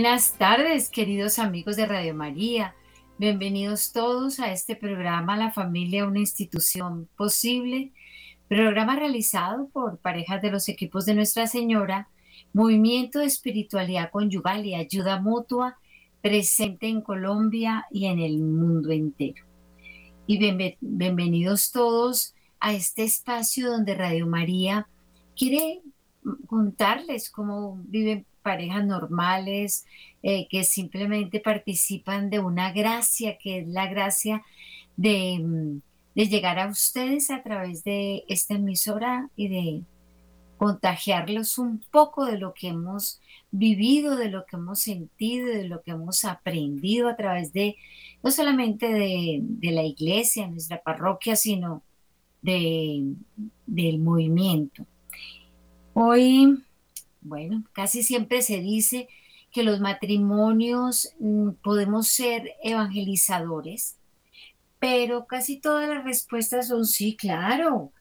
Buenas tardes, queridos amigos de Radio María. Bienvenidos todos a este programa La familia, una institución posible, programa realizado por parejas de los equipos de Nuestra Señora, Movimiento de Espiritualidad Conyugal y Ayuda Mutua, presente en Colombia y en el mundo entero. Y bienvenidos todos a este espacio donde Radio María quiere contarles cómo viven parejas normales eh, que simplemente participan de una gracia, que es la gracia de, mm, de llegar a ustedes a través de esta emisora y de contagiarlos un poco de lo que hemos vivido, de lo que hemos sentido, de lo que hemos aprendido a través de, no solamente de, de la iglesia, nuestra parroquia, sino de, del movimiento. Hoy bueno, casi siempre se dice que los matrimonios mm, podemos ser evangelizadores, pero casi todas las respuestas son sí, claro,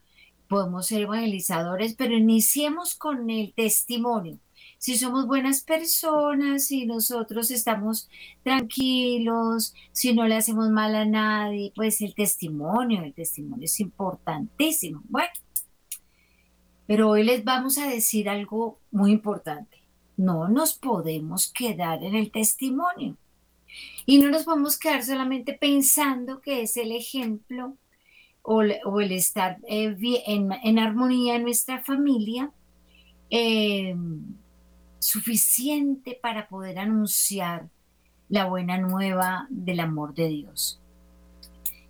podemos ser evangelizadores, pero iniciemos con el testimonio. Si somos buenas personas, si nosotros estamos tranquilos, si no le hacemos mal a nadie, pues el testimonio, el testimonio es importantísimo. Bueno, pero hoy les vamos a decir algo muy importante. No nos podemos quedar en el testimonio. Y no nos podemos quedar solamente pensando que es el ejemplo o, el estar eh, en, armonía en nuestra familia eh, suficiente para poder anunciar la buena nueva del amor de Dios.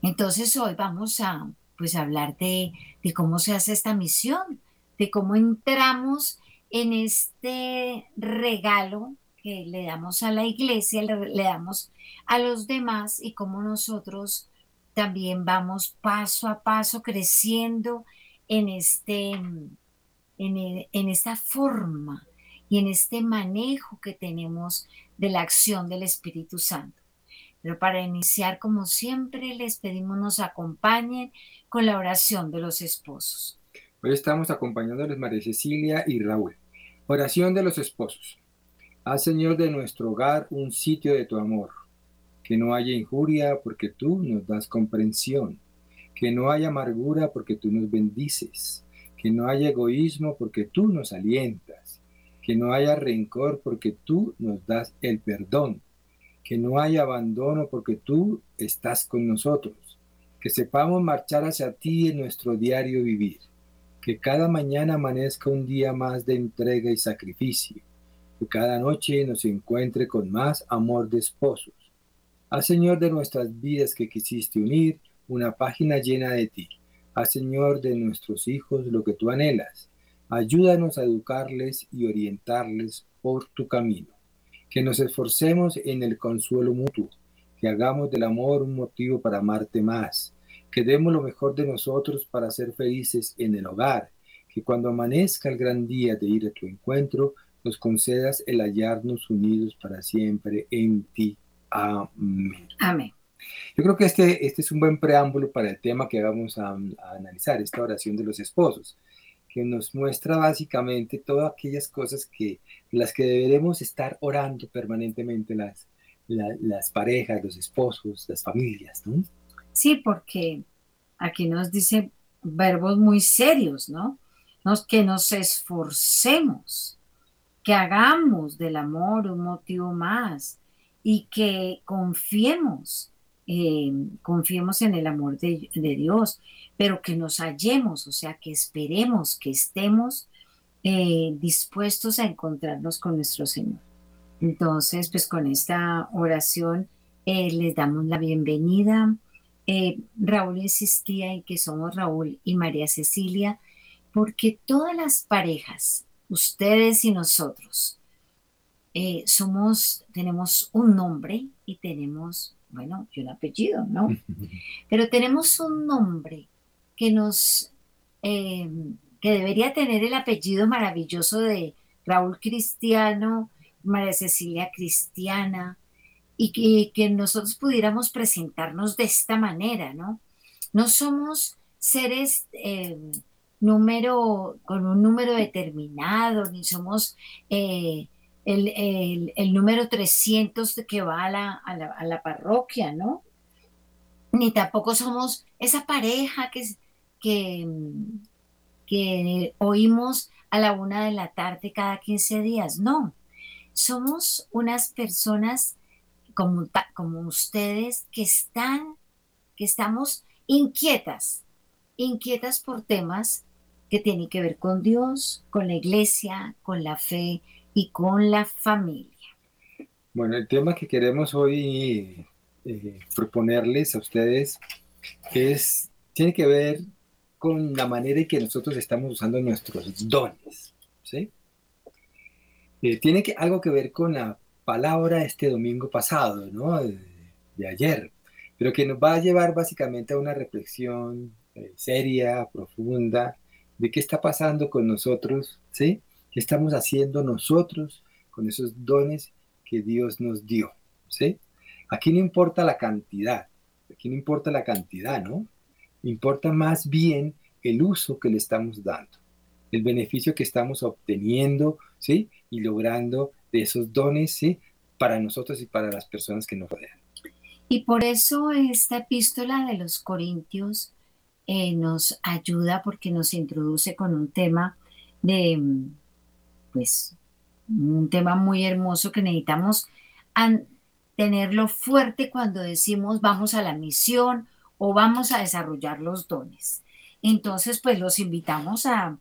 Entonces hoy vamos a pues hablar de, de cómo se hace esta misión, de cómo entramos en este regalo que le damos a la iglesia, le, damos a los demás y cómo nosotros también vamos paso a paso creciendo en, este, en, en esta forma y en este manejo que tenemos de la acción del Espíritu Santo. Pero para iniciar, como siempre, les pedimos nos acompañen con la oración de los esposos. Hoy estamos acompañándoles María Cecilia y Raúl. Oración de los esposos. Haz, Señor, de nuestro hogar un sitio de tu amor. Que no haya injuria porque tú nos das comprensión. Que no haya amargura porque tú nos bendices. Que no haya egoísmo porque tú nos alientas. Que no haya rencor porque tú nos das el perdón. Que no haya abandono porque tú estás con nosotros. Que sepamos marchar hacia ti en nuestro diario vivir que cada mañana amanezca un día más de entrega y sacrificio, que cada noche nos encuentre con más amor de esposos. Haz Señor de nuestras vidas que quisiste unir una página llena de ti. Haz Señor de nuestros hijos lo que tú anhelas. Ayúdanos a educarles y orientarles por tu camino. Que nos esforcemos en el consuelo mutuo, que hagamos del amor un motivo para amarte más que demos lo mejor de nosotros para ser felices en el hogar, que cuando amanezca el gran día de ir a tu encuentro, nos concedas el hallarnos unidos para siempre en ti. Amén. Amén. Yo creo que este, este es un buen preámbulo para el tema que vamos a, analizar, esta oración de los esposos, que nos muestra básicamente todas aquellas cosas que las que deberemos estar orando permanentemente las, las parejas, los esposos, las familias, ¿no? Sí, porque aquí nos dice verbos muy serios, ¿no? Nos, que nos esforcemos, que hagamos del amor un motivo más y que confiemos, eh, confiemos en el amor de, Dios, pero que nos hallemos, o sea, que esperemos, que estemos eh, dispuestos a encontrarnos con nuestro Señor. Entonces, pues con esta oración eh, les damos la bienvenida eh, Raúl insistía en que somos Raúl y María Cecilia, porque todas las parejas, ustedes y nosotros, eh, somos, tenemos un nombre y tenemos, bueno, y un apellido, ¿no? Pero tenemos un nombre que nos, eh, que debería tener el apellido maravilloso de Raúl Cristiano, María Cecilia Cristiana, y que, nosotros pudiéramos presentarnos de esta manera, ¿no? No somos seres eh, número, con un número determinado, ni somos eh, el, número 300 que va a la, a la, parroquia, ¿no? Ni tampoco somos esa pareja que, que, que oímos a la una de la tarde cada 15 días, no. Somos unas personas como, ustedes que están, que estamos inquietas, inquietas por temas que tienen que ver con Dios, con la iglesia, con la fe y con la familia. Bueno, el tema que queremos hoy eh, proponerles a ustedes es, tiene que ver con la manera en que nosotros estamos usando nuestros dones, ¿sí? Eh, tiene que, algo que ver con la palabra este domingo pasado, ¿no? De, ayer, pero que nos va a llevar básicamente a una reflexión eh, seria, profunda, de qué está pasando con nosotros, ¿sí? ¿Qué estamos haciendo nosotros con esos dones que Dios nos dio, ¿sí? Aquí no importa la cantidad, aquí no importa la cantidad, ¿no? Importa más bien el uso que le estamos dando, el beneficio que estamos obteniendo, ¿sí? Y logrando de esos dones, ¿sí? Para nosotros y para las personas que nos rodean. Y por eso esta epístola de los Corintios eh, nos ayuda porque nos introduce con un tema de, pues, un tema muy hermoso que necesitamos tenerlo fuerte cuando decimos vamos a la misión o vamos a desarrollar los dones. Entonces, pues los invitamos a,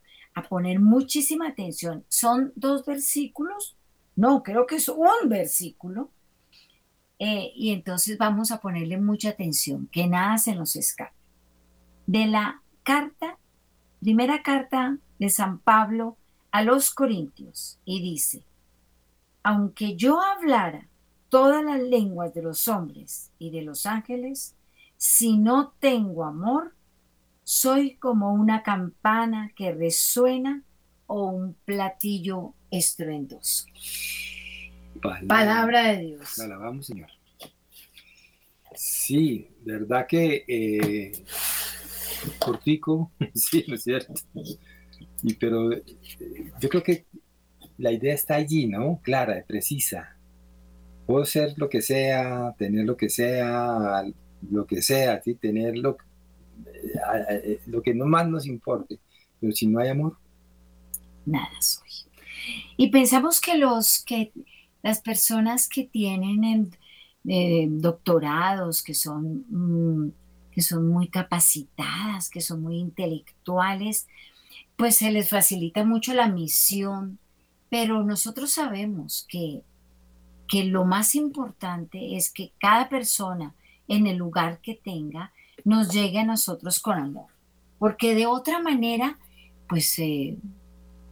poner muchísima atención. Son dos versículos, no, creo que es un versículo. Eh, y entonces vamos a ponerle mucha atención, que nada se nos escape. De la carta, primera carta de San Pablo a los Corintios, y dice, aunque yo hablara todas las lenguas de los hombres y de los ángeles, si no tengo amor, soy como una campana que resuena o un platillo estruendoso. Palabra, de Dios. La alabamos, Señor. Sí, verdad que eh, cortico, sí, no es cierto. Y, pero eh, yo creo que la idea está allí, ¿no? Clara, precisa. Puedo ser lo que sea, tener lo que sea, lo que sea, ¿sí? tener lo, eh, lo que no más nos importe, pero si no hay amor, nada soy. Y pensamos que los que las personas que tienen eh, doctorados, que son, mm, que son muy capacitadas, que son muy intelectuales, pues se les facilita mucho la misión, pero nosotros sabemos que, que lo más importante es que cada persona en el lugar que tenga nos llegue a nosotros con amor. Porque de otra manera, pues eh,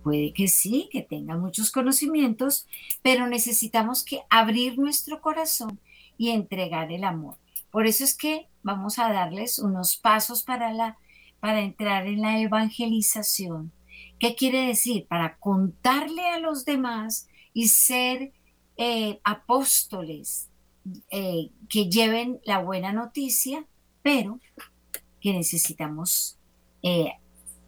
puede que sí, que tenga muchos conocimientos, pero necesitamos que abrir nuestro corazón y entregar el amor. Por eso es que vamos a darles unos pasos para, la, para entrar en la evangelización. ¿Qué quiere decir? Para contarle a los demás y ser eh, apóstoles eh, que lleven la buena noticia pero que necesitamos eh,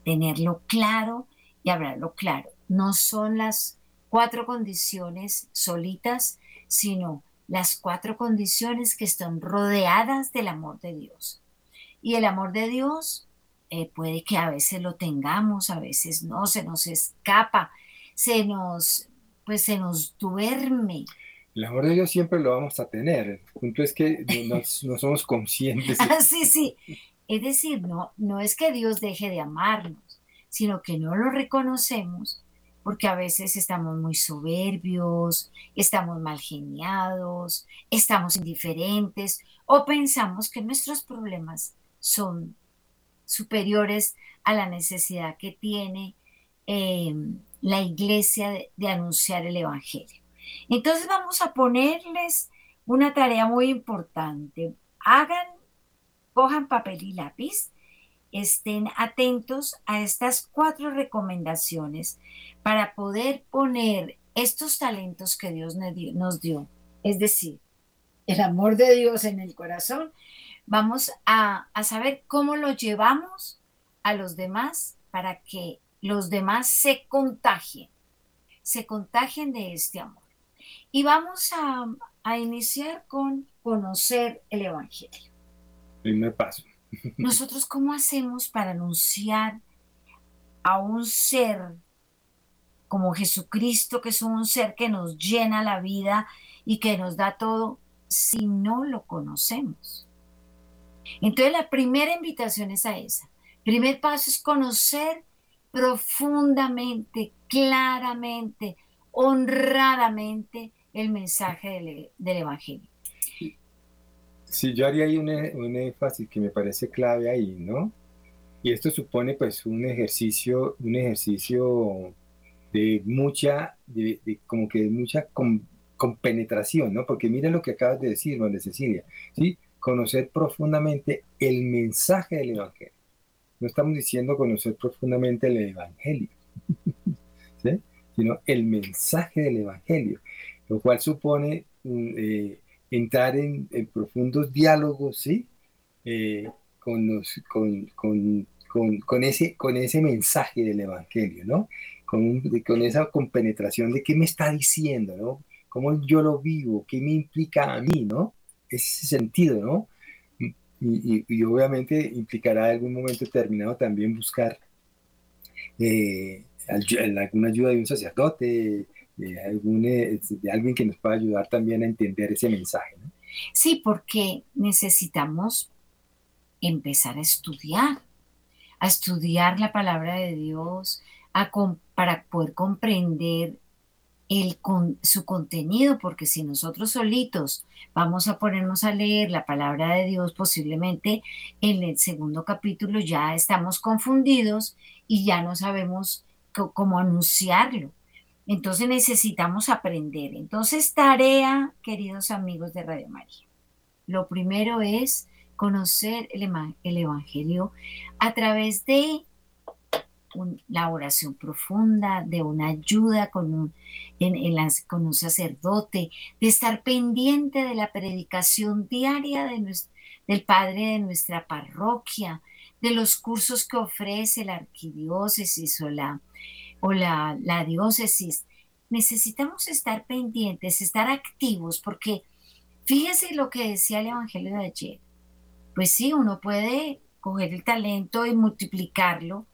tenerlo claro y hablarlo claro. No son las cuatro condiciones solitas, sino las cuatro condiciones que están rodeadas del amor de Dios. Y el amor de Dios eh, puede que a veces lo tengamos, a veces no, se nos escapa, se nos, pues se nos duerme, el amor de Dios siempre lo vamos a tener. El punto es que no, somos conscientes. Ah, sí, sí. Es decir, no, no es que Dios deje de amarnos, sino que no lo reconocemos porque a veces estamos muy soberbios, estamos mal geniados, estamos indiferentes o pensamos que nuestros problemas son superiores a la necesidad que tiene eh, la iglesia de anunciar el Evangelio. Entonces vamos a ponerles una tarea muy importante. Hagan, cojan papel y lápiz, estén atentos a estas cuatro recomendaciones para poder poner estos talentos que Dios nos dio, es decir, el amor de Dios en el corazón, vamos a, a saber cómo lo llevamos a los demás para que los demás se contagien, se contagien de este amor. Y vamos a, a iniciar con conocer el Evangelio. Primer paso. Nosotros, ¿cómo hacemos para anunciar a un ser como Jesucristo, que es un ser que nos llena la vida y que nos da todo, si no lo conocemos? Entonces, la primera invitación es a esa. Primer paso es conocer profundamente, claramente, honradamente el mensaje del, Evangelio. Sí, yo haría ahí un, un, énfasis que me parece clave ahí, ¿no? Y esto supone pues un ejercicio, un ejercicio de mucha, de, como que de mucha compenetración, ¿no? Porque mira lo que acabas de decir, de Cecilia, ¿sí? Conocer profundamente el mensaje del Evangelio. No estamos diciendo conocer profundamente el Evangelio, ¿sí? Sino el mensaje del Evangelio, lo cual supone mm, eh, entrar en, profundos diálogos, ¿sí? Eh, con, con, con, con, ese, con ese mensaje del Evangelio, ¿no? Con, con esa compenetración de qué me está diciendo, ¿no? Cómo yo lo vivo, qué me implica a mí, ¿no? Ese sentido, ¿no? Y, y, obviamente implicará en algún momento determinado también buscar eh, alguna ayuda de un sacerdote, de, algún, eh, de alguien que nos pueda ayudar también a entender ese mensaje. Sí, porque necesitamos empezar a estudiar, a estudiar la palabra de Dios, a para poder comprender el, con, su contenido, porque si nosotros solitos vamos a ponernos a leer la palabra de Dios, posiblemente en el segundo capítulo ya estamos confundidos y ya no sabemos cómo anunciarlo. Entonces necesitamos aprender. Entonces, tarea, queridos amigos de Radio María. Lo primero es conocer el, Evangelio a través de la oración profunda, de una ayuda con un, sacerdote, de estar pendiente de la predicación diaria de del Padre de nuestra parroquia, de los cursos que ofrece la arquidiócesis o la, o la, la diócesis. Necesitamos estar pendientes, estar activos, porque fíjese lo que decía el Evangelio de ayer pues sí, uno puede coger el talento y multiplicarlo,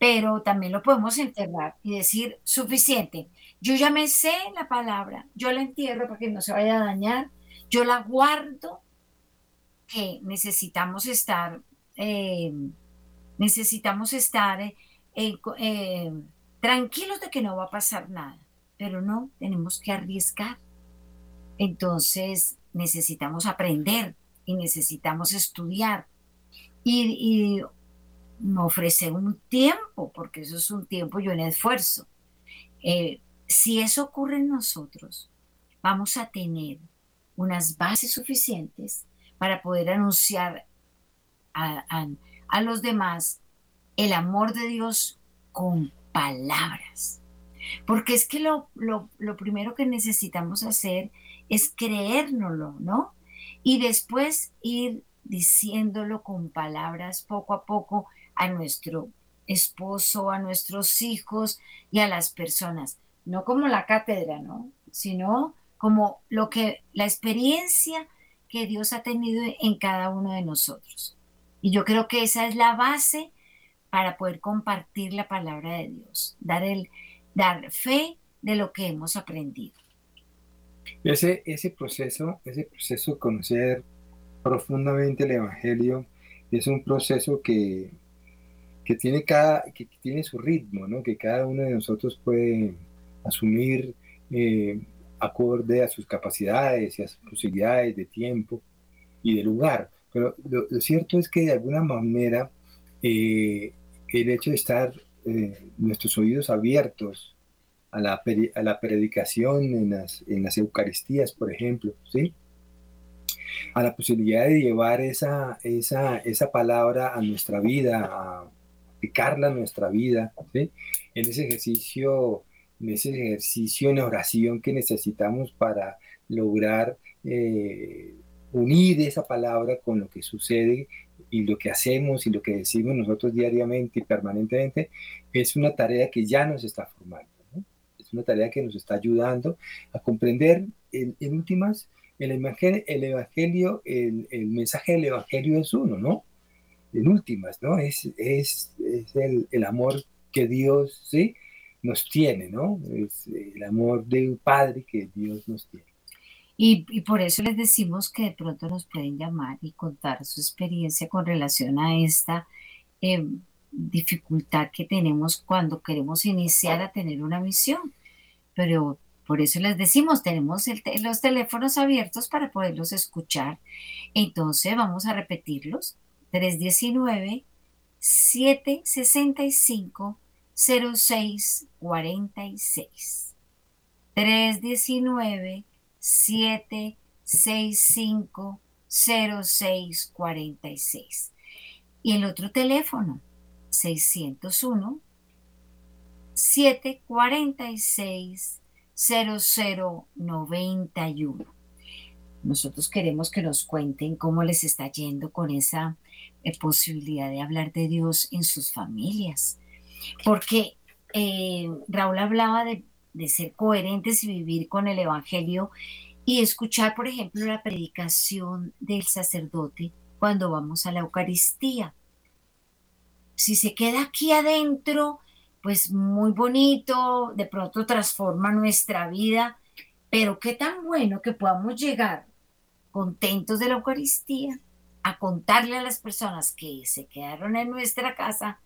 pero también lo podemos enterrar y decir, suficiente, yo ya me sé la palabra, yo la entierro para que no se vaya a dañar, yo la guardo, que necesitamos estar, eh, necesitamos estar eh, eh, tranquilos de que no va a pasar nada, pero no, tenemos que arriesgar. Entonces necesitamos aprender, y necesitamos estudiar y, ofrecer un tiempo, porque eso es un tiempo y un esfuerzo. Eh, si eso ocurre en nosotros, vamos a tener unas bases suficientes para poder anunciar a, los demás el amor de Dios con palabras. Porque es que lo, lo primero que necesitamos hacer es creérnoslo, ¿no? y después ir diciéndolo con palabras poco a poco a nuestro esposo, a nuestros hijos y a las personas, no como la cátedra, ¿no? Sino como lo que la experiencia que Dios ha tenido en cada uno de nosotros. Y yo creo que esa es la base para poder compartir la palabra de Dios, dar el dar fe de lo que hemos aprendido. Ese, ese proceso, ese proceso de conocer profundamente el Evangelio, es un proceso que, que, tiene, cada, que tiene su ritmo, ¿no? que cada uno de nosotros puede asumir eh, acorde a sus capacidades y a sus posibilidades de tiempo y de lugar. Pero lo, cierto es que de alguna manera eh, el hecho de estar eh, nuestros oídos abiertos a la, a la predicación en las, en las Eucaristías, por ejemplo, ¿sí? a la posibilidad de llevar esa, esa, esa palabra a nuestra vida, a aplicarla a nuestra vida, ¿sí? en ese ejercicio, en ese ejercicio en oración que necesitamos para lograr eh, unir esa palabra con lo que sucede y lo que hacemos y lo que decimos nosotros diariamente y permanentemente, es una tarea que ya nos está formando Es una tarea que nos está ayudando a comprender en, últimas el evangelio, el, evangelio el, mensaje del evangelio es uno, ¿no? En últimas, ¿no? Es, es, es el, el, amor que Dios. Nos tiene, ¿no? Es el amor de un padre que Dios nos tiene. Y, por eso les decimos que de pronto nos pueden llamar y contar su experiencia con relación a esta em, dificultad que tenemos cuando queremos iniciar a tener una misión. Pero por eso les decimos, tenemos los teléfonos abiertos para poderlos escuchar. Entonces vamos a repetirlos. 319 765 0646. 319 765 0646. Y el otro teléfono, 601 746 0091. Nosotros queremos que nos cuenten cómo les está yendo con esa eh, posibilidad de hablar de Dios en sus familias. Porque eh, Raúl hablaba de de ser coherentes y vivir con el Evangelio y escuchar, por ejemplo, la predicación del sacerdote cuando vamos a la Eucaristía. Si se queda aquí adentro, pues muy bonito, de pronto transforma nuestra vida, pero qué tan bueno que podamos llegar contentos de la Eucaristía a contarle a las personas que se quedaron en nuestra casa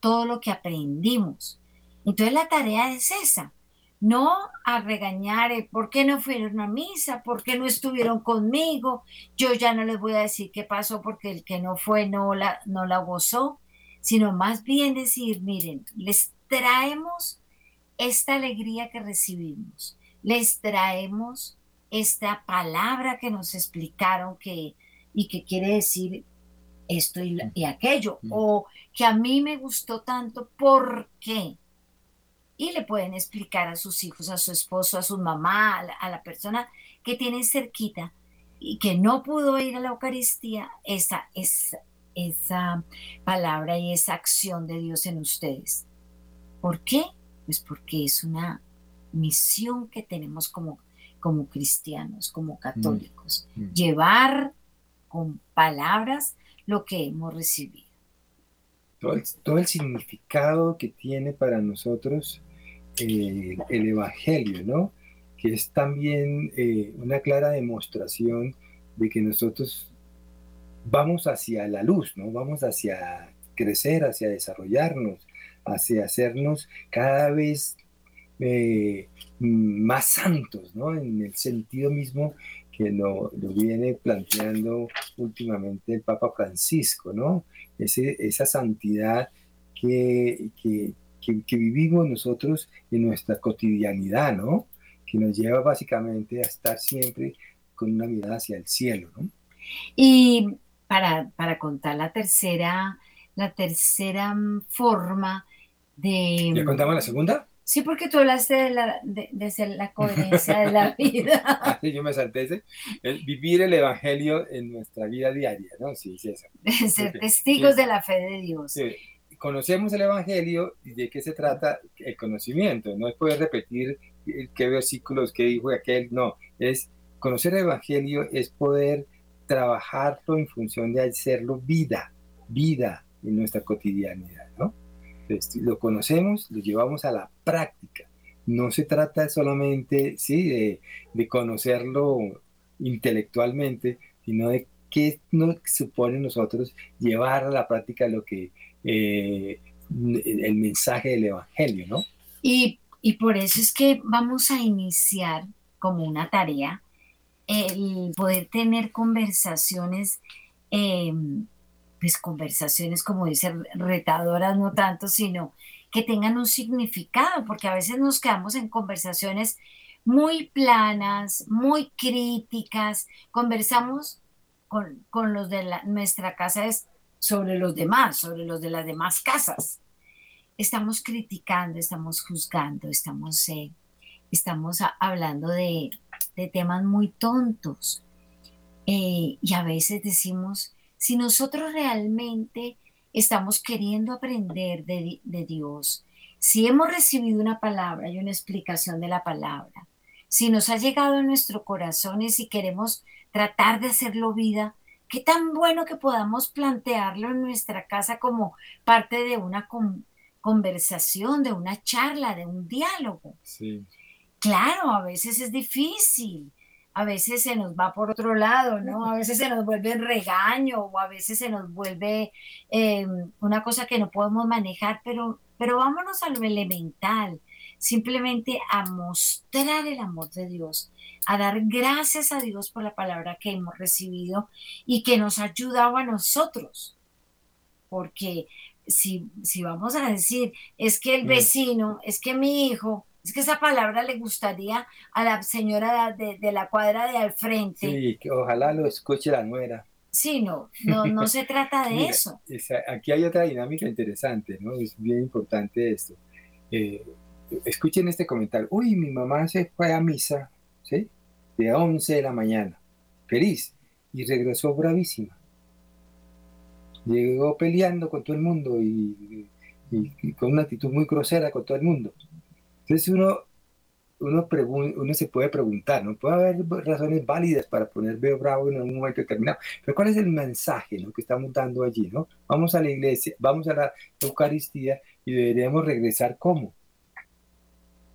todo lo que aprendimos. Entonces la tarea es esa, no a regañar, eh, ¿por qué no fueron a misa? ¿Por qué no estuvieron conmigo? Yo ya no les voy a decir qué pasó porque el que no fue no la, no la gozó, sino más bien decir, miren, les traemos esta alegría que recibimos, les traemos esta palabra que nos explicaron que, y que quiere decir esto y, y aquello, mm. o que a mí me gustó tanto, ¿por qué? Y le pueden explicar a sus hijos, a su esposo, a su mamá, a la, persona que tienen cerquita y que no pudo ir a la Eucaristía, esa, esa, esa palabra y esa acción de Dios en ustedes. ¿Por qué? Pues porque es una misión que tenemos como, como cristianos, como católicos, mm, mm. llevar con palabras lo que hemos recibido. Todo el, todo el significado que tiene para nosotros eh, el Evangelio, ¿no? Que es también eh, una clara demostración de que nosotros vamos hacia la luz, ¿no? Vamos hacia crecer, hacia desarrollarnos, hacia hacernos cada vez eh, más santos, ¿no? En el sentido mismo que lo, viene planteando últimamente el Papa Francisco, ¿no? esa santidad que, que, que, vivimos nosotros en nuestra cotidianidad, ¿no? Que nos lleva básicamente a estar siempre con una mirada hacia el cielo, ¿no? Y para, para contar la tercera, la tercera mm, forma de... ¿Ya contamos la segunda? Sí, porque tú hablaste de, la, de, ser la coherencia de la vida. Ah, yo me salté ese. vivir el evangelio en nuestra vida diaria, ¿no? Sí, sí, eso. ser testigos de la fe de Dios. Sí conocemos el Evangelio y de qué se trata el conocimiento. No es poder repetir qué versículos, qué dijo aquel, no. Es conocer el Evangelio, es poder trabajarlo en función de hacerlo vida, vida en nuestra cotidianidad, ¿no? lo conocemos, lo llevamos a la práctica. No se trata solamente, sí, de, de conocerlo intelectualmente, sino de qué nos supone nosotros llevar a la práctica lo que eh, el mensaje del Evangelio, ¿no? Y, por eso es que vamos a iniciar como una tarea el poder tener conversaciones, em, pues conversaciones como dice retadoras, no tanto, sino que tengan un significado, porque a veces nos quedamos en conversaciones muy planas, muy críticas, conversamos con, los de nuestra casa es sobre los demás, sobre los de las demás casas. Estamos criticando, estamos juzgando, estamos, eh, estamos hablando de, temas muy tontos. Eh, y a veces decimos, si nosotros realmente estamos queriendo aprender de, de Dios, Si hemos recibido una palabra y una explicación de la palabra, si nos ha llegado a nuestro corazón y si queremos tratar de hacerlo vida, qué tan bueno que podamos plantearlo en nuestra casa como parte de una conversación, de una charla, de un diálogo. Sí. Claro, a veces es difícil, a veces se nos va por otro lado, ¿no? A veces se nos vuelve regaño o a veces se nos vuelve eh, una cosa que no podemos manejar, pero, pero vámonos a lo elemental, simplemente a mostrar el amor de Dios, a dar gracias a Dios por la palabra que hemos recibido y que nos ha ayudado a nosotros. Porque si, si vamos a decir, es que el mm. vecino, es que mi hijo, es que esa palabra le gustaría a la señora de, la cuadra de al frente. Sí, que ojalá lo escuche la nuera. Sí, no, no, se trata de eso. aquí hay otra dinámica interesante, ¿no? Es bien importante esto. Eh, escuchen este comentario. Uy, mi mamá se fue a misa, ¿sí? De 11 de la mañana, feliz, y regresó bravísima. Llegó peleando con todo el mundo y con una actitud muy grosera con todo el mundo. Entonces uno, uno, uno se puede preguntar, ¿no? Puede haber razones válidas para ponerme bravo en un momento determinado, pero ¿cuál es el mensaje ¿no? que estamos dando allí, ¿no? Vamos a la iglesia, vamos a la Eucaristía y deberíamos regresar ¿cómo?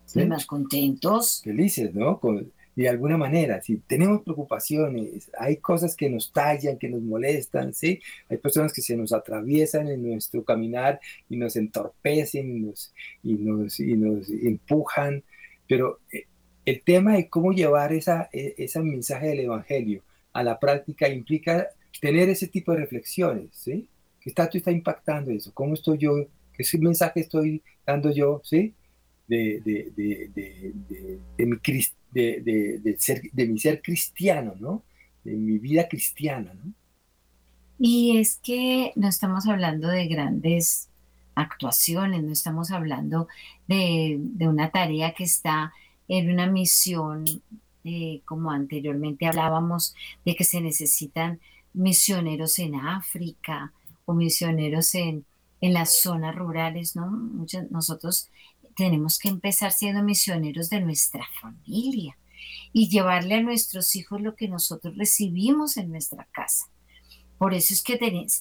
¿Sí? Más contentos. Felices, ¿no? Con, de alguna manera, si tenemos preocupaciones, hay cosas que nos tallan, que nos molestan, ¿sí? Hay personas que se nos atraviesan en nuestro caminar y nos entorpecen y nos, y nos, y nos empujan, pero eh, el tema de cómo llevar esa, e, ese mensaje del Evangelio a la práctica implica tener ese tipo de reflexiones, ¿sí? ¿Qué tanto está impactando eso? ¿Cómo estoy yo? ¿Qué mensaje estoy dando yo, ¿sí? De, de, de, de mi de, ser, de mi ser cristiano, ¿no? De mi vida cristiana, ¿no? Y es que no estamos hablando de grandes actuaciones, no estamos hablando de, una tarea que está en una misión, eh, como anteriormente hablábamos, de que se necesitan misioneros en África o misioneros en, en las zonas rurales, ¿no? Nosotros tenemos que empezar siendo misioneros de nuestra familia y llevarle a nuestros hijos lo que nosotros recibimos en nuestra casa. Por eso es que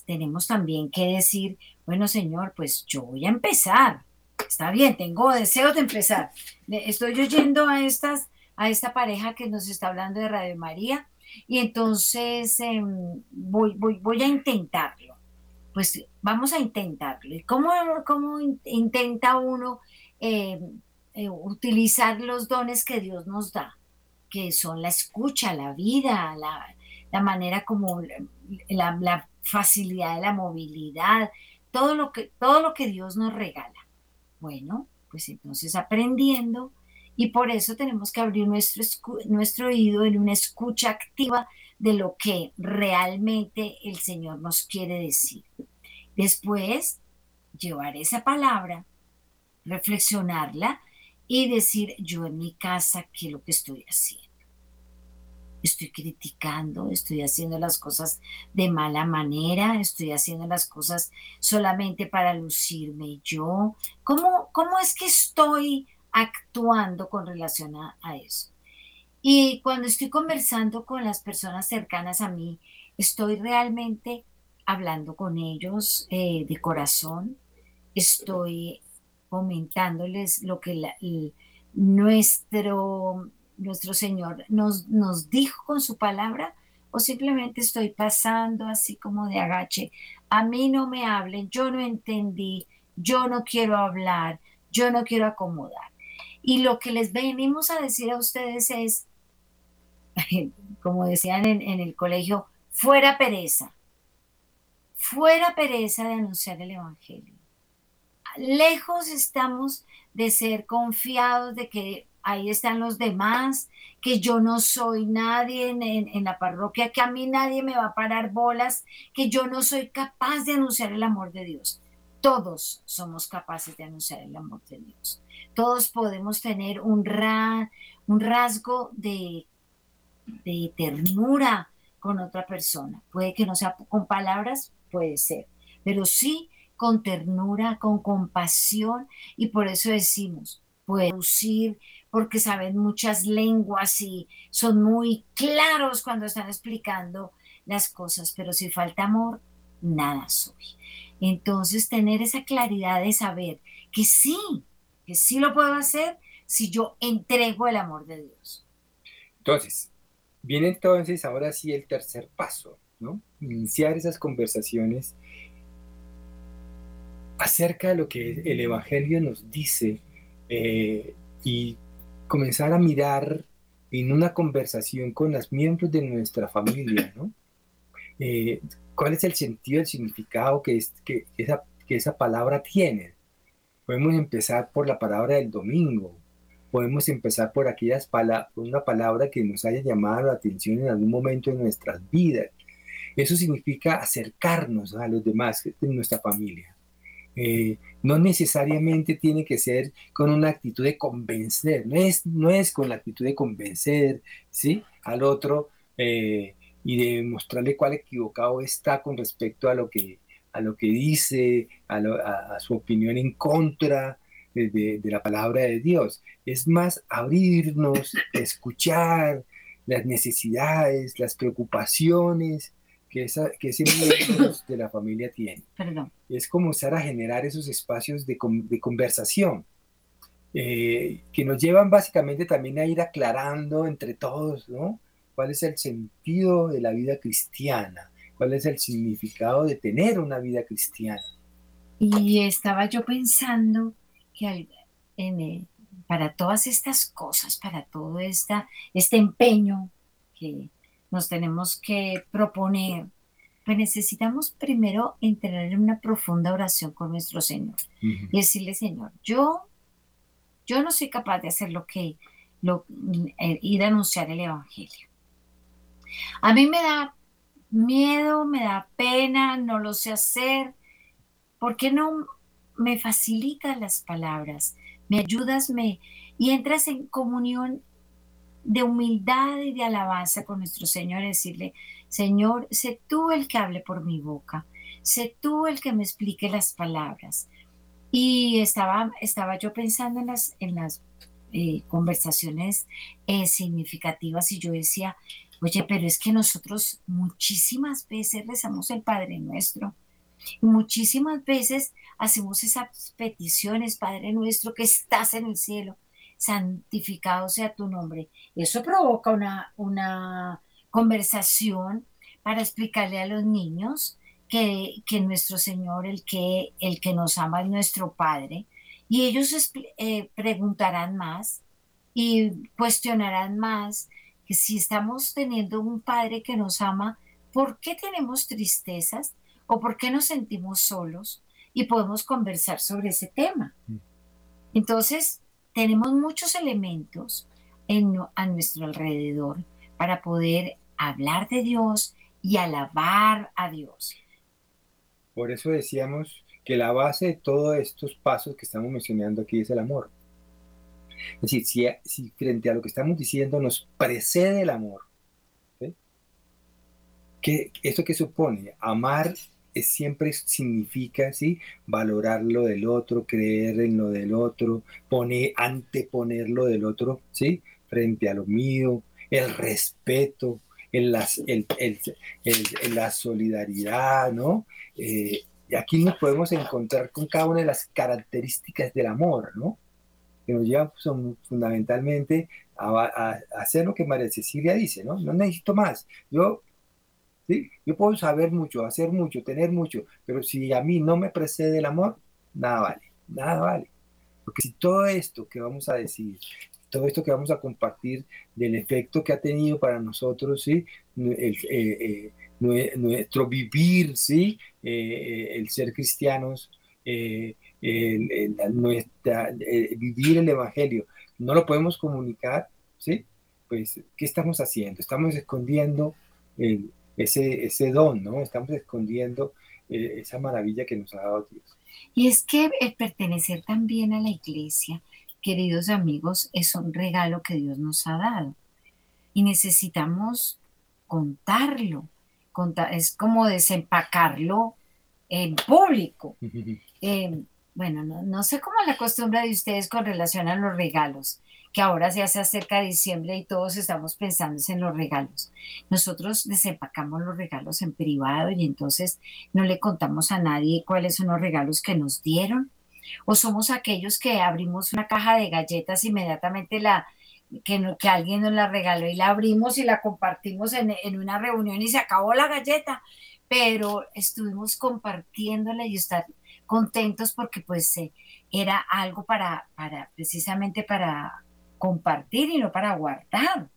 tenemos también que decir, bueno, Señor, pues yo voy a empezar. Está bien, tengo deseos de empezar. Estoy oyendo a, estas, a esta pareja que nos está hablando de Radio María y entonces em, voy, voy, voy a intentarlo. Pues vamos a intentarlo. ¿Y cómo, cómo intenta uno eh, eh, utilizar los dones que Dios nos da, que son la escucha, la vida, la, manera como la, facilidad de la movilidad, todo lo, que, todo lo que Dios nos regala. Bueno, pues entonces aprendiendo y por eso tenemos que abrir nuestro, nuestro oído en una escucha activa de lo que realmente el Señor nos quiere decir. Después, llevar esa palabra reflexionarla y decir, yo en mi casa, ¿qué es lo que estoy haciendo? Estoy criticando, estoy haciendo las cosas de mala manera, estoy haciendo las cosas solamente para lucirme yo. ¿Cómo, cómo es que estoy actuando con relación a, eso? Y cuando estoy conversando con las personas cercanas a mí, estoy realmente hablando con ellos eh, de corazón, estoy comentándoles lo que nuestro, nuestro Señor nos, nos dijo con su palabra o simplemente estoy pasando así como de agache. A mí no me hablen, yo no entendí, yo no quiero hablar, yo no quiero acomodar. Y lo que les venimos a decir a ustedes es, como decían en, en el colegio, fuera pereza, fuera pereza de anunciar el Evangelio lejos estamos de ser confiados de que ahí están los demás, que yo no soy nadie en, la parroquia, que a mí nadie me va a parar bolas, que yo no soy capaz de anunciar el amor de Dios. Todos somos capaces de anunciar el amor de Dios. Todos podemos tener un, un rasgo de, de ternura con otra persona. Puede que no sea con palabras, puede ser, pero sí con ternura, con compasión, y por eso decimos, puede producir, porque saben muchas lenguas y son muy claros cuando están explicando las cosas, pero si falta amor, nada soy. Entonces, tener esa claridad de saber que sí, que sí lo puedo hacer si yo entrego el amor de Dios. Entonces, viene entonces ahora sí el tercer paso, ¿no? Iniciar esas conversaciones acerca de lo que el Evangelio nos dice eh, y comenzar a mirar en una conversación con los miembros de nuestra familia, ¿no? Eh, ¿Cuál es el sentido, el significado que, es, que, esa, que esa palabra tiene? Podemos empezar por la palabra del domingo, podemos empezar por aquellas palabras, una palabra que nos haya llamado la atención en algún momento de nuestras vidas. Eso significa acercarnos a los demás de nuestra familia. Eh, no necesariamente tiene que ser con una actitud de convencer, no es, no es con la actitud de convencer ¿sí? al otro eh, y de mostrarle cuál equivocado está con respecto a lo que, a lo que dice, a, su opinión en contra de, de, la palabra de Dios. Es más abrirnos, escuchar las necesidades, las preocupaciones, que, esa, que ese miembro de la familia tiene. Perdón. Es comenzar a generar esos espacios de, de conversación, eh, que nos llevan básicamente también a ir aclarando entre todos, ¿no? ¿Cuál es el sentido de la vida cristiana? ¿Cuál es el significado de tener una vida cristiana? Y estaba yo pensando que en, eh, para todas estas cosas, para todo esta, este empeño que nos tenemos que proponer, pues necesitamos primero entrar en una profunda oración con nuestro Señor y decirle, Señor, yo, yo no soy capaz de hacer lo que, lo, eh, ir a anunciar el Evangelio. A mí me da miedo, me da pena, no lo sé hacer. ¿Por qué no me facilitas las palabras? Me ayudas, me y entras en comunión de humildad y de alabanza con nuestro Señor, decirle, Señor, sé tú el que hable por mi boca, sé tú el que me explique las palabras. Y estaba, estaba yo pensando en las, en las eh, conversaciones eh, significativas y yo decía, oye, pero es que nosotros muchísimas veces rezamos el Padre Nuestro. Muchísimas veces hacemos esas peticiones, Padre nuestro que estás en el cielo, santificado sea tu nombre. Eso provoca una, una conversación para explicarle a los niños que, nuestro Señor, el que, el que nos ama, es nuestro Padre. Y ellos eh, preguntarán más y cuestionarán más que si estamos teniendo un Padre que nos ama, ¿por qué tenemos tristezas o por qué nos sentimos solos? Y podemos conversar sobre ese tema. Mm. Entonces, tenemos muchos elementos a nuestro alrededor para poder hablar de Dios y alabar a Dios. Por eso decíamos que la base de todos estos pasos que estamos mencionando aquí es el amor. Es decir, si, frente a lo que estamos diciendo nos precede el amor, ¿qué, ¿esto qué supone? Amar siempre significa, ¿sí? Valorar lo del otro, creer en lo del otro, poner, anteponer lo del otro, ¿sí? Frente a lo mío, el respeto, el, las, el, la solidaridad, ¿no? Eh, aquí nos podemos encontrar con cada una de las características del amor, ¿no? Que nos llevan pues, fundamentalmente a, a, hacer lo que María Cecilia dice, ¿no? No necesito más. Yo yo puedo saber mucho, hacer mucho, tener mucho, pero si a mí no me precede el amor, nada vale, nada vale. Porque si todo esto que vamos a decir, todo esto que vamos a compartir del efecto que ha tenido para nosotros, ¿sí? Eh, eh, nuestro vivir, ¿sí? Eh, el ser cristianos, nuestra, vivir el Evangelio, no lo podemos comunicar, ¿sí? Pues, ¿qué estamos haciendo? Estamos escondiendo el, ese, ese don, ¿no? Estamos escondiendo eh, esa maravilla que nos ha dado Dios. Y es que el pertenecer también a la iglesia, queridos amigos, es un regalo que Dios nos ha dado. Y necesitamos contarlo. es como desempacarlo en público. Eh, bueno, no, sé cómo es la costumbre de ustedes con relación a los regalos, que ahora ya se acerca diciembre y todos estamos pensando en los regalos. Nosotros desempacamos los regalos en privado y entonces no le contamos a nadie cuáles son los regalos que nos dieron. O somos aquellos que abrimos una caja de galletas inmediatamente la, que, que, alguien nos la regaló y la abrimos y la compartimos en, en, una reunión y se acabó la galleta, pero estuvimos compartiéndola y estar contentos porque pues eh, era algo para, para precisamente para compartir y no para guardar.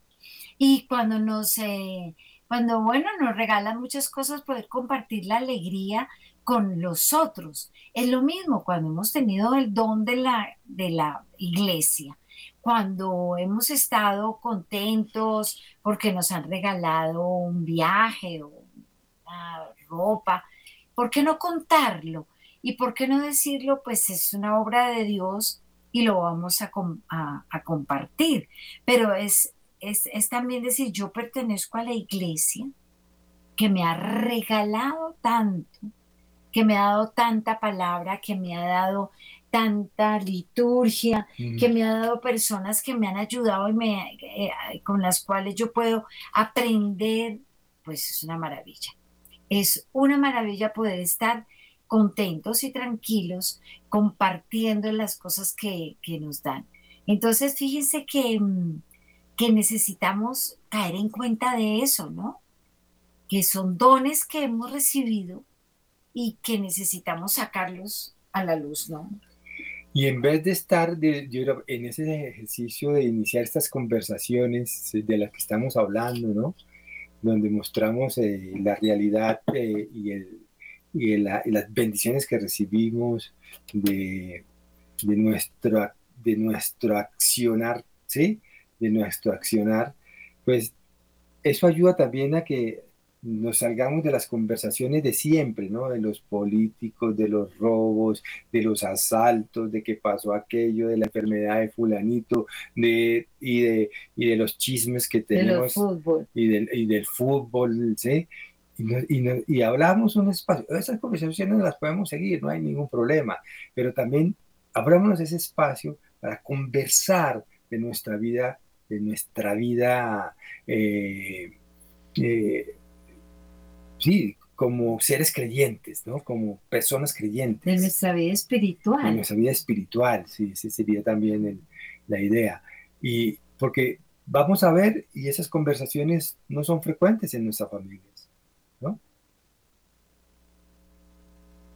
Y cuando nos, eh, cuando bueno, nos regalan muchas cosas, poder compartir la alegría con los otros. Es lo mismo cuando hemos tenido el don de la, de la iglesia, cuando hemos estado contentos porque nos han regalado un viaje o una ropa, ¿por qué no contarlo? ¿Y por qué no decirlo? Pues es una obra de Dios y lo vamos a, compartir. Pero es, es, también decir, yo pertenezco a la iglesia que me ha regalado tanto, que me ha dado tanta palabra, que me ha dado tanta liturgia, que me ha dado personas que me han ayudado y me, eh, con las cuales yo puedo aprender, pues es una maravilla. Es una maravilla poder estar contentos y tranquilos compartiendo las cosas que, nos dan. Entonces, fíjense que, mm, que necesitamos caer en cuenta de eso, ¿no? Que son dones que hemos recibido y que necesitamos sacarlos a la luz, ¿no? Y en vez de estar en ese ejercicio de iniciar estas conversaciones de las que estamos hablando, ¿no? Donde mostramos eh, la realidad eh, y el, y, las bendiciones que recibimos de, de, nuestro, de nuestro accionar, ¿sí? De nuestro accionar, pues eso ayuda también a que nos salgamos de las conversaciones de siempre, ¿no? De los políticos, de los robos, de los asaltos, de qué pasó aquello, de la enfermedad de fulanito, de, y, de, y de los chismes que tenemos. Y, del, y del fútbol, ¿sí? Y, hablamos un espacio. Esas conversaciones las podemos seguir, no hay ningún problema, pero también abrámonos ese espacio para conversar de nuestra vida, de nuestra vida, eh, eh, sí, como seres creyentes, ¿no? Como personas creyentes. De nuestra vida espiritual. De nuestra vida espiritual, sí, esa sería también la idea. Y porque vamos a ver, y esas conversaciones no son frecuentes en nuestra familia.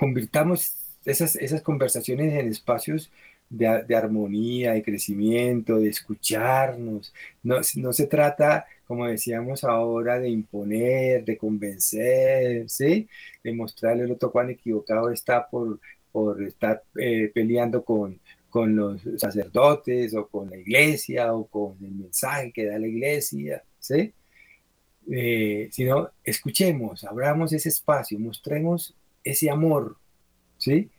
Convirtamos esas, esas conversaciones en espacios de, armonía, de crecimiento, de escucharnos. No, no, se trata, como decíamos ahora, de imponer, de convencer, ¿sí? de mostrarle al otro cuán equivocado está por, por estar eh, peleando con, con los sacerdotes o con la iglesia o con el mensaje que da la iglesia, ¿sí? Eh, sino escuchemos, abramos ese espacio, mostremos ese amor, ¿sí?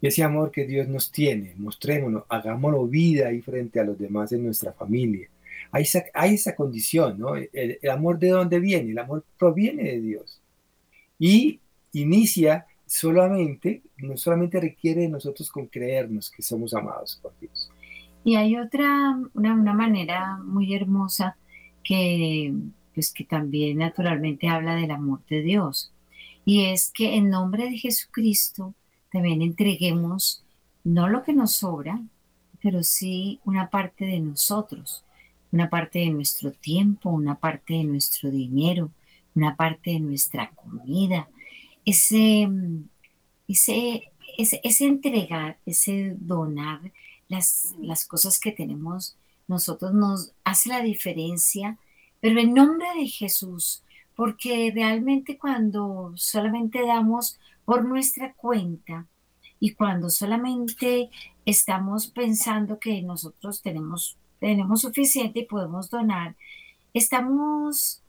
Ese amor que Dios nos tiene, mostrémonos, hagámoslo vida ahí frente a los demás en nuestra familia. Hay esa, hay esa condición, ¿no? El, amor de dónde viene? El amor proviene de Dios. Y inicia solamente, no solamente requiere de nosotros con creernos que somos amados por Dios. Y hay otra, una, una manera muy hermosa que pues que también naturalmente habla del amor de Dios. Y es que en nombre de Jesucristo también entreguemos no lo que nos sobra, pero sí una parte de nosotros, una parte de nuestro tiempo, una parte de nuestro dinero, una parte de nuestra comida. Ese, ese, ese, entregar, ese donar las, las cosas que tenemos nosotros nos hace la diferencia pero en nombre de Jesús, porque realmente cuando solamente damos por nuestra cuenta y cuando solamente estamos pensando que nosotros tenemos, tenemos suficiente y podemos donar, estamos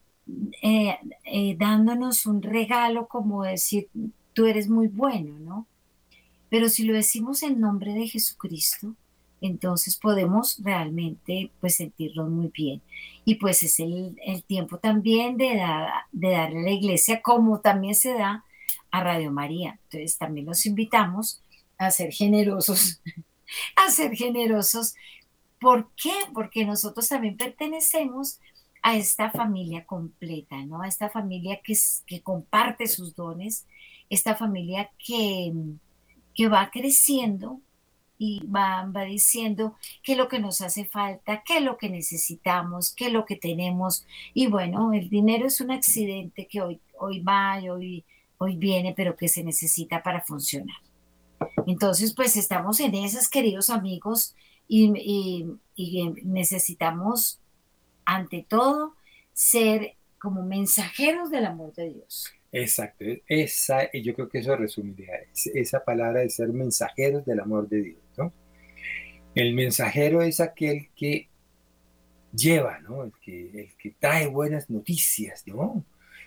eh, eh, dándonos un regalo como decir, tú eres muy bueno, ¿no? Pero si lo decimos en nombre de Jesucristo, entonces podemos realmente pues sentirnos muy bien. Y pues es el, tiempo también de, dar, de darle a la iglesia, como también se da a Radio María. Entonces también los invitamos a ser generosos, a ser generosos. ¿Por qué? Porque nosotros también pertenecemos a esta familia completa, ¿no? A esta familia que, que comparte sus dones, esta familia que, que va creciendo y va, va, diciendo qué es lo que nos hace falta, qué es lo que necesitamos, qué es lo que tenemos. Y bueno, el dinero es un accidente que hoy, hoy va y hoy, hoy viene, pero que se necesita para funcionar. Entonces, pues estamos en esas, queridos amigos, y, necesitamos, ante todo, ser como mensajeros del amor de Dios. Exacto, esa, yo creo que eso resumiría esa palabra de ser mensajeros del amor de Dios. El mensajero es aquel que lleva, ¿no? El que, el que trae buenas noticias, ¿no?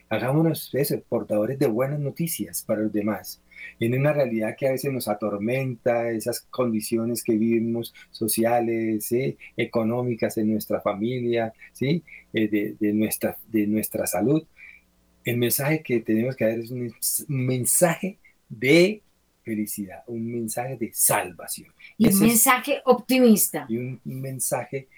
Hagámonos eso, portadores de buenas noticias para los demás. En una realidad que a veces nos atormenta, esas condiciones que vivimos sociales, económicas en nuestra familia, ¿sí? Eh, de, nuestra, de nuestra salud. El mensaje que tenemos que dar es un mensaje de felicidad, un mensaje de salvación. Y un mensaje optimista. Y un mensaje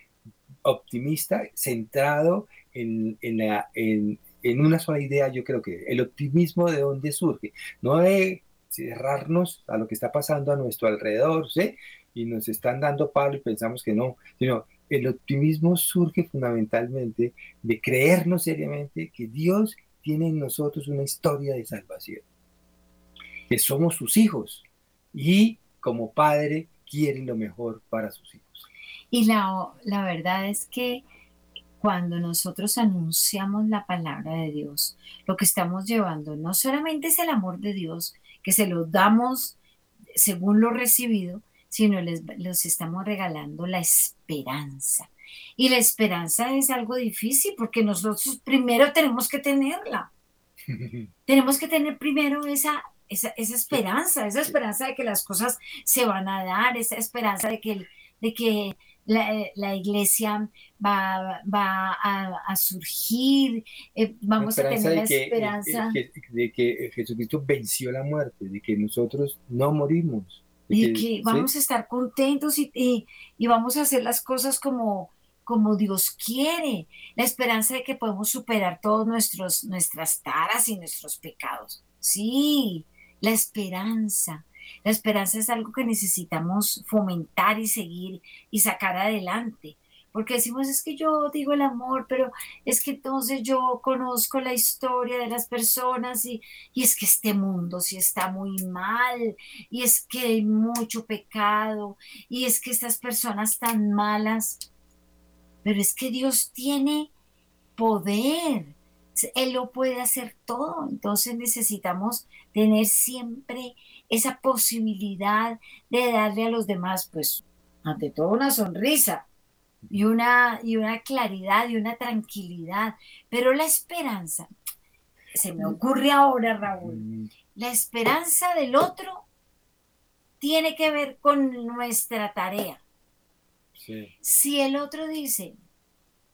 optimista centrado en, la, en, en una sola idea, yo creo que el optimismo de dónde surge, no de cerrarnos a lo que está pasando a nuestro alrededor, ¿sí? Y nos están dando palo y pensamos que no, sino el optimismo surge fundamentalmente de creernos seriamente que Dios tiene en nosotros una historia de salvación, que somos sus hijos y como padre quiere lo mejor para sus hijos. Y la, la verdad es que cuando nosotros anunciamos la palabra de Dios, lo que estamos llevando no solamente es el amor de Dios, que se lo damos según lo recibido, sino les, estamos regalando la esperanza. Y la esperanza es algo difícil porque nosotros primero tenemos que tenerla. tenemos que tener primero esa, esa, esa, esperanza, esa esperanza de que las cosas se van a dar, esa esperanza de que, de que la, la iglesia va, va a, surgir, eh, vamos a tener la esperanza. De que, Jesucristo venció la muerte, de que nosotros no morimos. De, que, vamos a estar contentos y, y, vamos a hacer las cosas como, como Dios quiere. La esperanza de que podemos superar todos nuestros, nuestras taras y nuestros pecados. Sí, la esperanza. La esperanza es algo que necesitamos fomentar y seguir y sacar adelante. Porque decimos, es que yo digo el amor, pero es que entonces yo conozco la historia de las personas y, y es que este mundo sí está muy mal, y es que hay mucho pecado, y es que estas personas tan malas, pero es que Dios tiene poder, Él lo puede hacer todo, entonces necesitamos tener siempre esa posibilidad de darle a los demás, pues, ante todo una sonrisa y una, y una claridad y una tranquilidad. Pero la esperanza, se me ocurre ahora, Raúl, la esperanza del otro tiene que ver con nuestra tarea. Si el otro dice,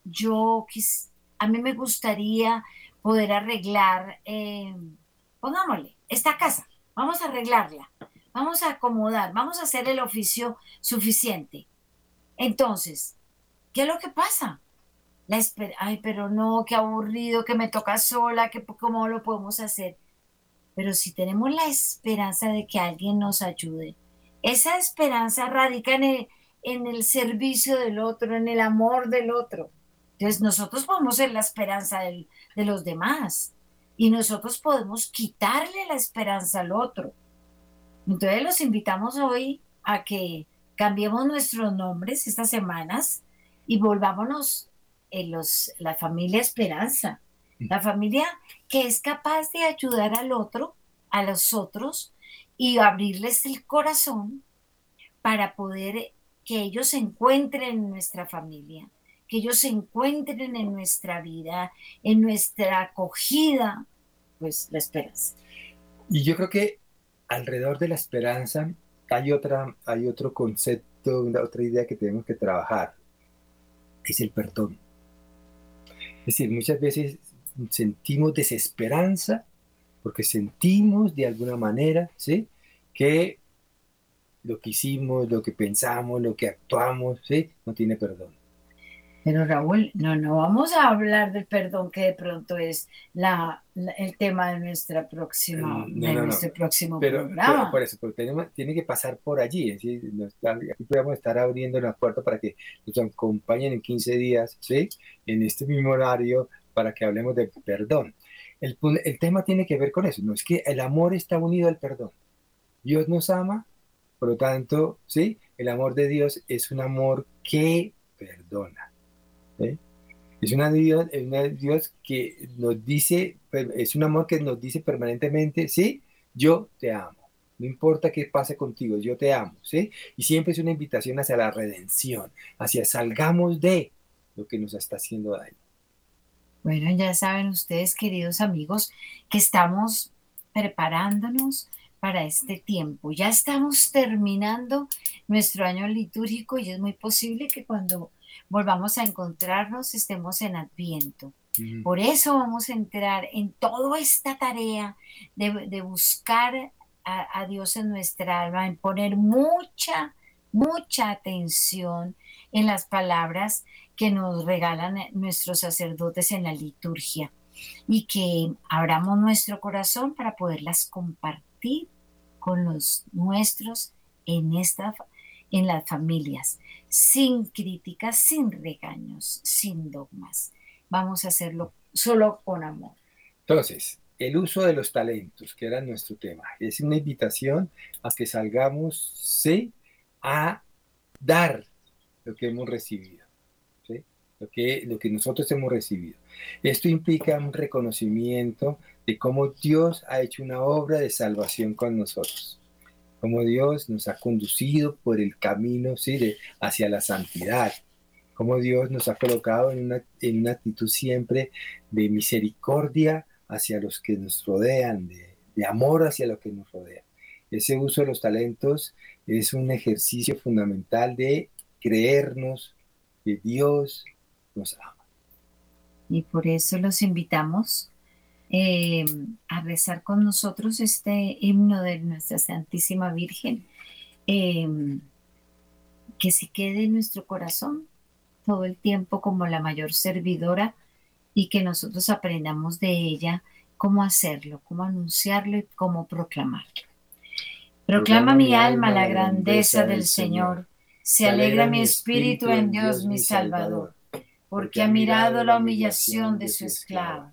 yo a mí me gustaría poder arreglar, eh, pongámosle, esta casa, vamos a arreglarla, vamos a acomodar, vamos a hacer el oficio suficiente. Entonces, ¿qué es lo que pasa? La Ay, pero no, qué aburrido, que me toca sola, que cómo lo podemos hacer. Pero si tenemos la esperanza de que alguien nos ayude, esa esperanza radica en el servicio del otro, en el amor del otro. Entonces nosotros podemos ser la esperanza de los demás y nosotros podemos quitarle la esperanza al otro. Entonces los invitamos hoy a que cambiemos nuestros nombres estas semanas y volvámonos en los, la familia Esperanza, la familia que es capaz de ayudar al otro, a los otros y abrirles el corazón para poder que ellos se encuentren en nuestra familia, que ellos se encuentren en nuestra vida, en nuestra acogida, pues la esperanza. Y yo creo que alrededor de la esperanza hay, otra, hay otro concepto, otra idea que tenemos que trabajar, es el perdón. Es decir, muchas veces sentimos desesperanza porque sentimos de alguna manera, ¿sí? Que lo que hicimos, lo que pensamos, lo que actuamos, ¿sí? No tiene perdón. Pero Raúl, no, no vamos a hablar del perdón que de pronto es la, el tema de nuestra próxima, de nuestro próximo Pero, programa. pero por eso, porque tenemos, tiene que pasar por allí. nos aquí podemos estar abriendo la puerta para que nos acompañen en 15 días, ¿sí? En este mismo horario, para que hablemos de perdón. El, el tema tiene que ver con eso, no es que el amor está unido al perdón. Dios nos ama, por lo tanto, ¿sí? El amor de Dios es un amor que perdona. ¿Sí? Es una Dios, una Dios que nos dice, es un amor que nos dice permanentemente, sí, yo te amo. No importa qué pase contigo, yo te amo, ¿sí? Y siempre es una invitación hacia la redención, hacia salgamos de lo que nos está haciendo daño. Bueno, ya saben ustedes, queridos amigos, que estamos preparándonos para este tiempo. Ya estamos terminando nuestro año litúrgico y es muy posible que cuando volvamos a encontrarnos estemos en Adviento. Por eso vamos a entrar en toda esta tarea de, de buscar a, a Dios en nuestra alma, en poner mucha, mucha atención en las palabras que nos regalan nuestros sacerdotes en la liturgia. Y que abramos nuestro corazón para poderlas compartir con los nuestros en esta en las familias, sin críticas, sin regaños, sin dogmas. Vamos a hacerlo solo con amor. Entonces, el uso de los talentos, que era nuestro tema, es una invitación a que salgamos, sí, a dar lo que hemos recibido, ¿sí? lo, que, lo que nosotros hemos recibido. Esto implica un reconocimiento de cómo Dios ha hecho una obra de salvación con nosotros, cómo Dios nos ha conducido por el camino hacia la santidad, cómo Dios nos ha colocado en una, en una actitud siempre de misericordia hacia los que nos rodean, de, de amor hacia los que nos rodean. Ese uso de los talentos es un ejercicio fundamental de creernos que Dios nos ama. Y por eso los invitamos eh, a rezar con nosotros este himno de nuestra Santísima Virgen, eh, que se quede en nuestro corazón todo el tiempo como la mayor servidora y que nosotros aprendamos de ella cómo hacerlo, cómo anunciarlo y cómo proclamarlo. Proclama mi alma la grandeza del Señor, se alegra mi espíritu en Dios mi Salvador, porque ha mirado la humillación de su esclava.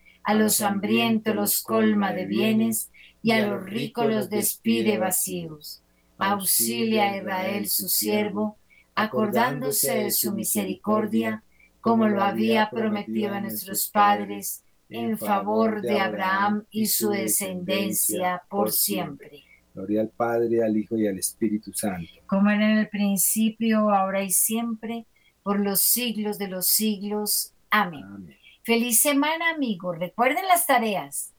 A los hambrientos los colma de bienes y a los ricos los despide vacíos. Auxilia a Israel su siervo, acordándose de su misericordia, como lo había prometido a nuestros padres, en favor de Abraham y su descendencia por siempre. Gloria al Padre, al Hijo y al Espíritu Santo. Como era en el principio, ahora y siempre, por los siglos de los siglos. Amén. Amén. Feliz semana, amigos. Recuerden las tareas.